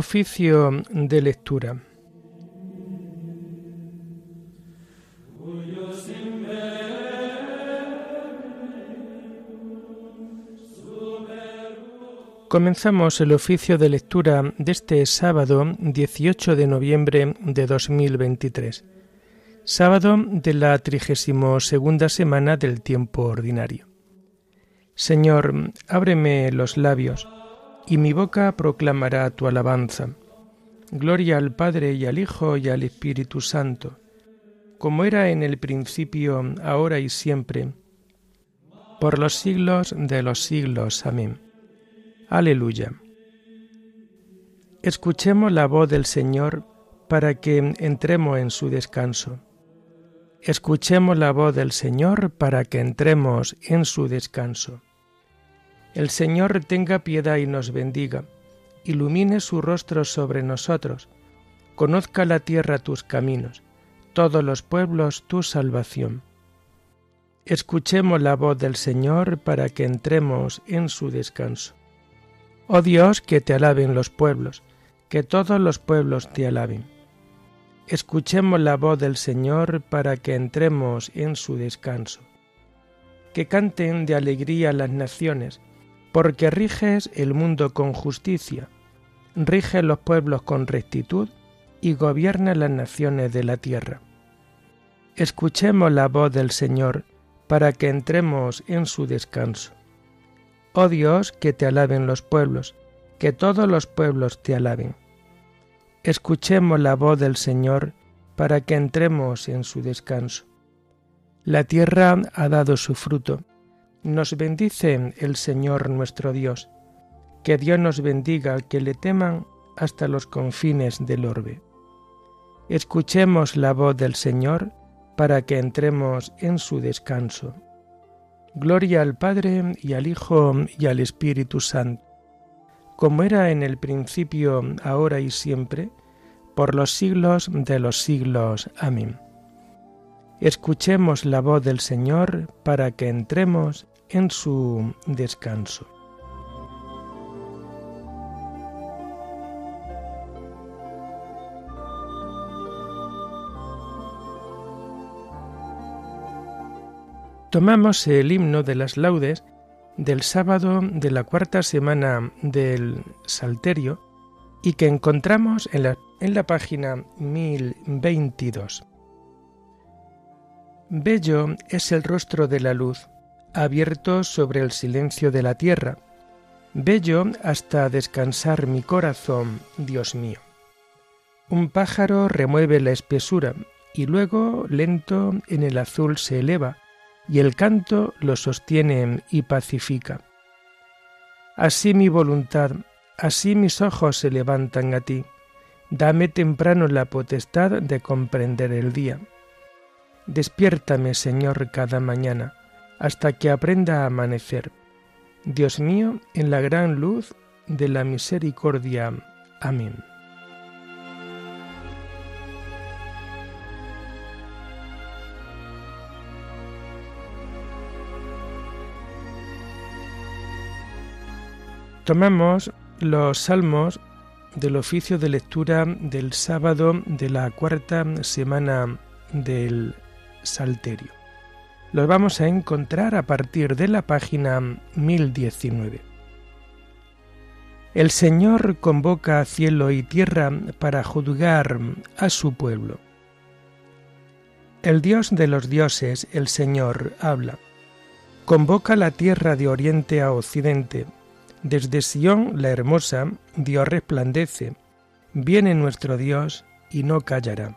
Oficio de lectura. Comenzamos el oficio de lectura de este sábado 18 de noviembre de 2023, sábado de la 32 segunda semana del tiempo ordinario. Señor, ábreme los labios, y mi boca proclamará tu alabanza. Gloria al Padre y al Hijo y al Espíritu Santo, como era en el principio, ahora y siempre, por los siglos de los siglos. Amén. Aleluya. Escuchemos la voz del Señor para que entremos en su descanso. Escuchemos la voz del Señor para que entremos en su descanso. El Señor tenga piedad y nos bendiga, ilumine su rostro sobre nosotros, conozca la tierra tus caminos, todos los pueblos tu salvación. Escuchemos la voz del Señor para que entremos en su descanso. Oh Dios, que te alaben los pueblos, que todos los pueblos te alaben. Escuchemos la voz del Señor para que entremos en su descanso. Que canten de alegría las naciones, porque riges el mundo con justicia, rige los pueblos con rectitud y gobierna las naciones de la tierra. Escuchemos la voz del Señor para que entremos en su descanso. Oh Dios, que te alaben los pueblos, que todos los pueblos te alaben. Escuchemos la voz del Señor para que entremos en su descanso. La tierra ha dado su fruto. Nos bendice el Señor nuestro Dios. Que Dios nos bendiga, que le teman hasta los confines del orbe. Escuchemos la voz del Señor para que entremos en su descanso. Gloria al Padre y al Hijo y al Espíritu Santo, como era en el principio, ahora y siempre, por los siglos de los siglos. Amén. Escuchemos la voz del Señor para que entremos en su descanso. tomamos el himno de las laudes del sábado de la cuarta semana del Salterio y que encontramos en la, en la página 1022. Bello es el rostro de la luz, abierto sobre el silencio de la tierra. Bello hasta descansar mi corazón, Dios mío. Un pájaro remueve la espesura y luego, lento, en el azul se eleva, y el canto lo sostiene y pacifica. Así mi voluntad, así mis ojos se levantan a ti. Dame temprano la potestad de comprender el día. Despiértame, Señor, cada mañana, hasta que aprenda a amanecer. Dios mío, en la gran luz de la misericordia. Amén. Tomamos los salmos del oficio de lectura del sábado de la cuarta semana del Salterio. Los vamos a encontrar a partir de la página 1019. El Señor convoca a cielo y tierra para juzgar a su pueblo. El Dios de los dioses, el Señor, habla. Convoca la tierra de oriente a occidente desde Sión la hermosa, Dios resplandece, viene nuestro Dios y no callará.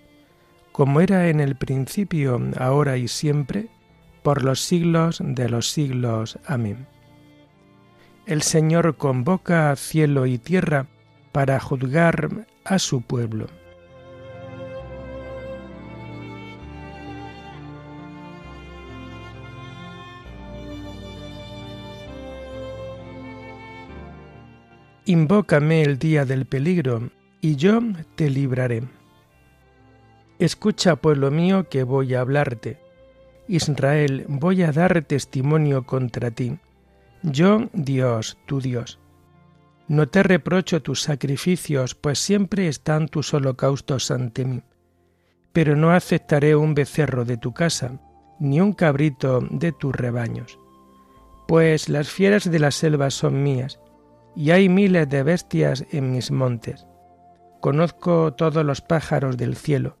como era en el principio, ahora y siempre, por los siglos de los siglos. Amén. El Señor convoca cielo y tierra para juzgar a su pueblo. Invócame el día del peligro, y yo te libraré. Escucha, pueblo mío, que voy a hablarte. Israel, voy a dar testimonio contra ti. Yo, Dios, tu Dios. No te reprocho tus sacrificios, pues siempre están tus holocaustos ante mí. Pero no aceptaré un becerro de tu casa, ni un cabrito de tus rebaños. Pues las fieras de la selva son mías, y hay miles de bestias en mis montes. Conozco todos los pájaros del cielo.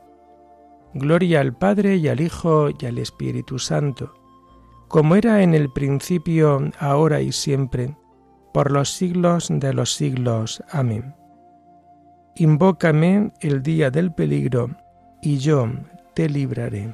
Gloria al Padre y al Hijo y al Espíritu Santo, como era en el principio, ahora y siempre, por los siglos de los siglos. Amén. Invócame el día del peligro, y yo te libraré.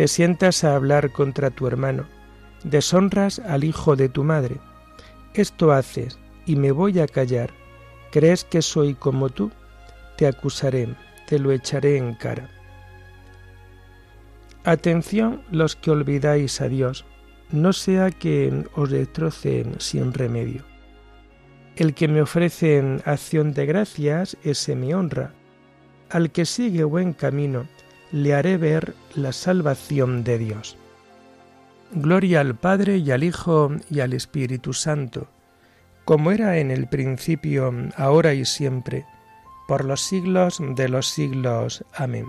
te sientas a hablar contra tu hermano, deshonras al hijo de tu madre. Esto haces, y me voy a callar. ¿Crees que soy como tú? Te acusaré, te lo echaré en cara. Atención los que olvidáis a Dios, no sea que os destrocen sin remedio. El que me ofrece acción de gracias, ese me honra. Al que sigue buen camino, le haré ver la salvación de Dios. Gloria al Padre y al Hijo y al Espíritu Santo, como era en el principio, ahora y siempre, por los siglos de los siglos. Amén.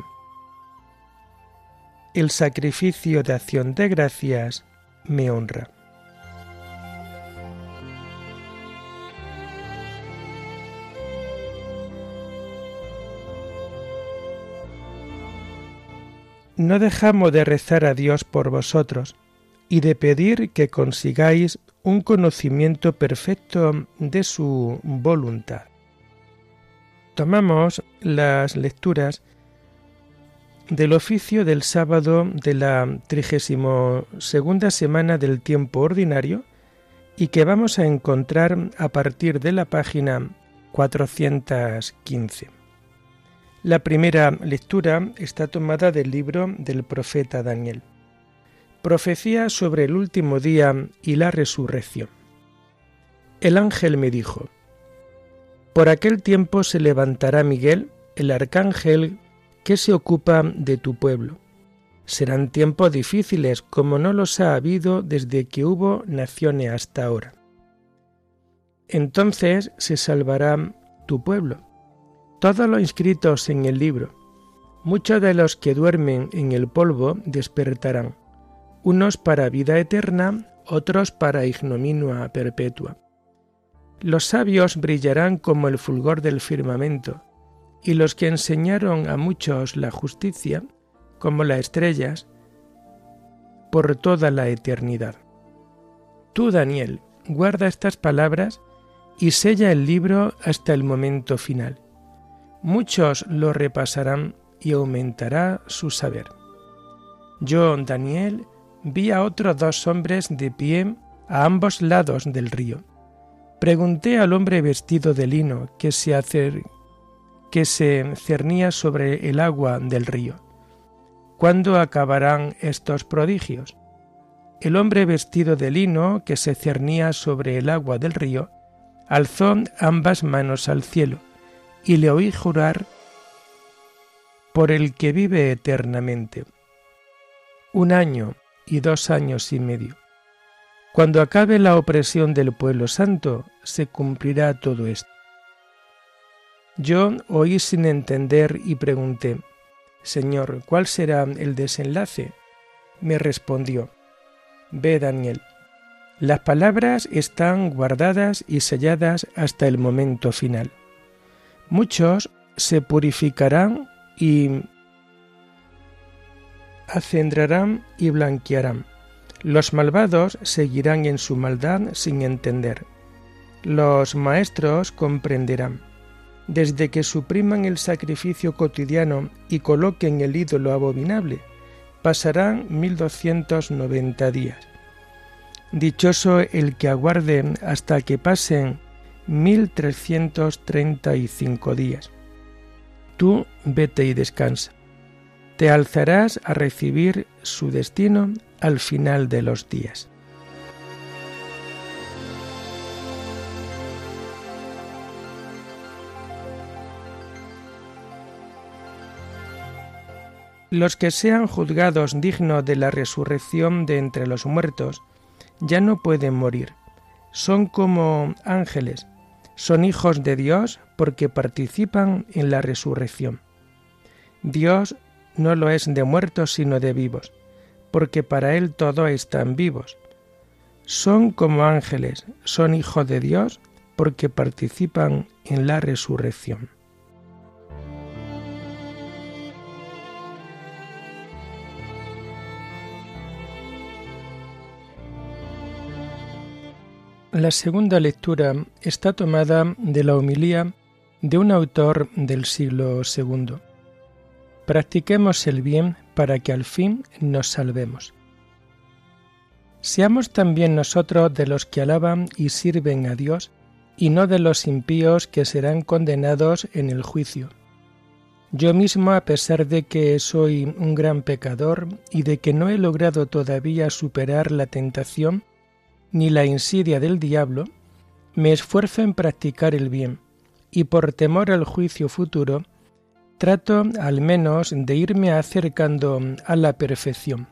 El sacrificio de acción de gracias me honra. No dejamos de rezar a Dios por vosotros y de pedir que consigáis un conocimiento perfecto de su voluntad. Tomamos las lecturas del oficio del sábado de la trigésimo segunda semana del tiempo ordinario y que vamos a encontrar a partir de la página 415. La primera lectura está tomada del libro del profeta Daniel. Profecía sobre el último día y la resurrección. El ángel me dijo, Por aquel tiempo se levantará Miguel, el arcángel que se ocupa de tu pueblo. Serán tiempos difíciles como no los ha habido desde que hubo naciones hasta ahora. Entonces se salvará tu pueblo todos los inscritos en el libro. Muchos de los que duermen en el polvo despertarán, unos para vida eterna, otros para ignominia perpetua. Los sabios brillarán como el fulgor del firmamento, y los que enseñaron a muchos la justicia, como las estrellas, por toda la eternidad. Tú, Daniel, guarda estas palabras y sella el libro hasta el momento final muchos lo repasarán y aumentará su saber. Yo, Daniel, vi a otros dos hombres de pie a ambos lados del río. Pregunté al hombre vestido de lino que se, que se cernía sobre el agua del río. ¿Cuándo acabarán estos prodigios? El hombre vestido de lino que se cernía sobre el agua del río alzó ambas manos al cielo y le oí jurar por el que vive eternamente. Un año y dos años y medio. Cuando acabe la opresión del pueblo santo, se cumplirá todo esto. Yo oí sin entender y pregunté, Señor, ¿cuál será el desenlace? Me respondió, Ve Daniel, las palabras están guardadas y selladas hasta el momento final. Muchos se purificarán y acendrarán y blanquearán. Los malvados seguirán en su maldad sin entender. Los maestros comprenderán. Desde que supriman el sacrificio cotidiano y coloquen el ídolo abominable, pasarán 1290 días. Dichoso el que aguarde hasta que pasen 1335 días. Tú vete y descansa. Te alzarás a recibir su destino al final de los días. Los que sean juzgados dignos de la resurrección de entre los muertos ya no pueden morir. Son como ángeles, son hijos de Dios porque participan en la resurrección. Dios no lo es de muertos sino de vivos, porque para Él todos están vivos. Son como ángeles, son hijos de Dios porque participan en la resurrección. La segunda lectura está tomada de la homilía de un autor del siglo II. Practiquemos el bien para que al fin nos salvemos. Seamos también nosotros de los que alaban y sirven a Dios, y no de los impíos que serán condenados en el juicio. Yo mismo, a pesar de que soy un gran pecador y de que no he logrado todavía superar la tentación, ni la insidia del diablo, me esfuerzo en practicar el bien, y por temor al juicio futuro, trato al menos de irme acercando a la perfección.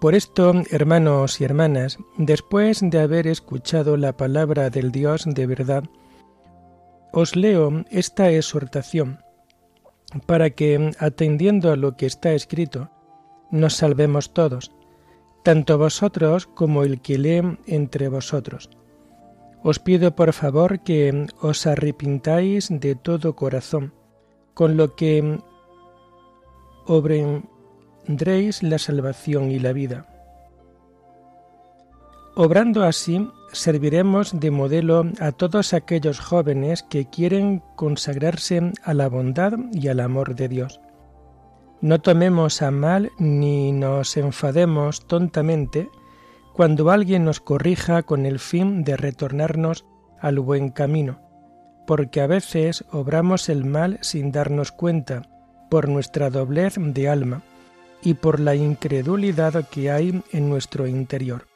Por esto, hermanos y hermanas, después de haber escuchado la palabra del Dios de verdad, os leo esta exhortación, para que, atendiendo a lo que está escrito, nos salvemos todos, tanto vosotros como el que lee entre vosotros. Os pido por favor que os arrepintáis de todo corazón, con lo que obtendréis la salvación y la vida. Obrando así, serviremos de modelo a todos aquellos jóvenes que quieren consagrarse a la bondad y al amor de Dios. No tomemos a mal ni nos enfademos tontamente cuando alguien nos corrija con el fin de retornarnos al buen camino, porque a veces obramos el mal sin darnos cuenta por nuestra doblez de alma y por la incredulidad que hay en nuestro interior,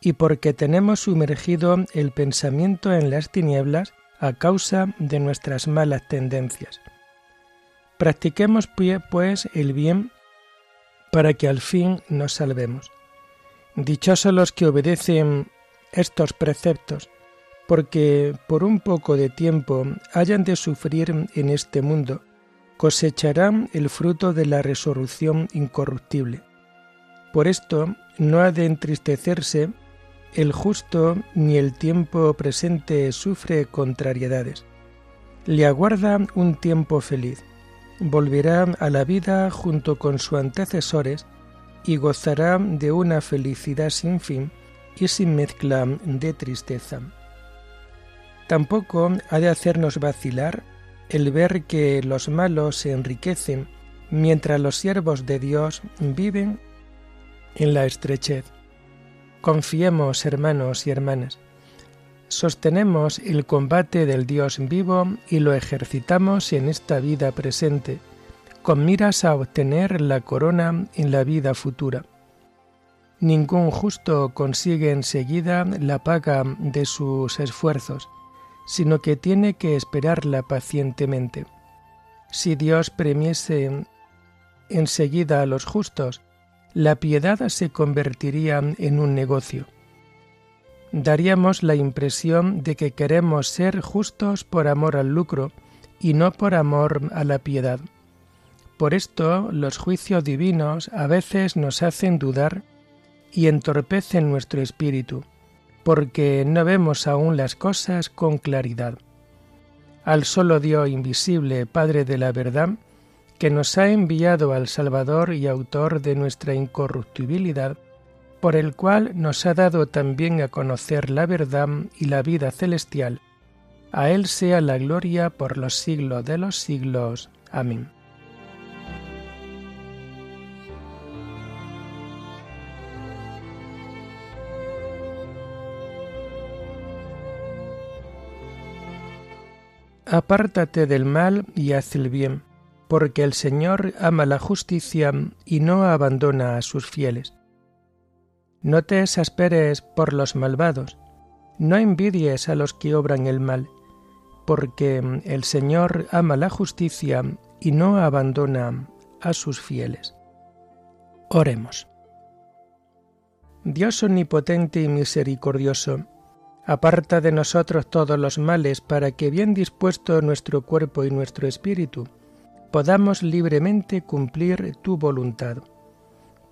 y porque tenemos sumergido el pensamiento en las tinieblas a causa de nuestras malas tendencias. Practiquemos pues el bien para que al fin nos salvemos. Dichosos los que obedecen estos preceptos, porque por un poco de tiempo hayan de sufrir en este mundo, cosecharán el fruto de la resolución incorruptible. Por esto no ha de entristecerse el justo ni el tiempo presente sufre contrariedades. Le aguarda un tiempo feliz volverá a la vida junto con sus antecesores y gozará de una felicidad sin fin y sin mezcla de tristeza. Tampoco ha de hacernos vacilar el ver que los malos se enriquecen mientras los siervos de Dios viven en la estrechez. Confiemos, hermanos y hermanas, sostenemos el combate del Dios vivo y lo ejercitamos en esta vida presente, con miras a obtener la corona en la vida futura. Ningún justo consigue enseguida la paga de sus esfuerzos, sino que tiene que esperarla pacientemente. Si Dios premiese enseguida a los justos, la piedad se convertiría en un negocio. Daríamos la impresión de que queremos ser justos por amor al lucro y no por amor a la piedad. Por esto los juicios divinos a veces nos hacen dudar y entorpecen nuestro espíritu, porque no vemos aún las cosas con claridad. Al solo Dios invisible, Padre de la verdad, que nos ha enviado al Salvador y autor de nuestra incorruptibilidad, por el cual nos ha dado también a conocer la verdad y la vida celestial. A Él sea la gloria por los siglos de los siglos. Amén. Apártate del mal y haz el bien, porque el Señor ama la justicia y no abandona a sus fieles. No te exasperes por los malvados, no envidies a los que obran el mal, porque el Señor ama la justicia y no abandona a sus fieles. Oremos. Dios omnipotente y misericordioso, Aparta de nosotros todos los males para que bien dispuesto nuestro cuerpo y nuestro espíritu, podamos libremente cumplir tu voluntad.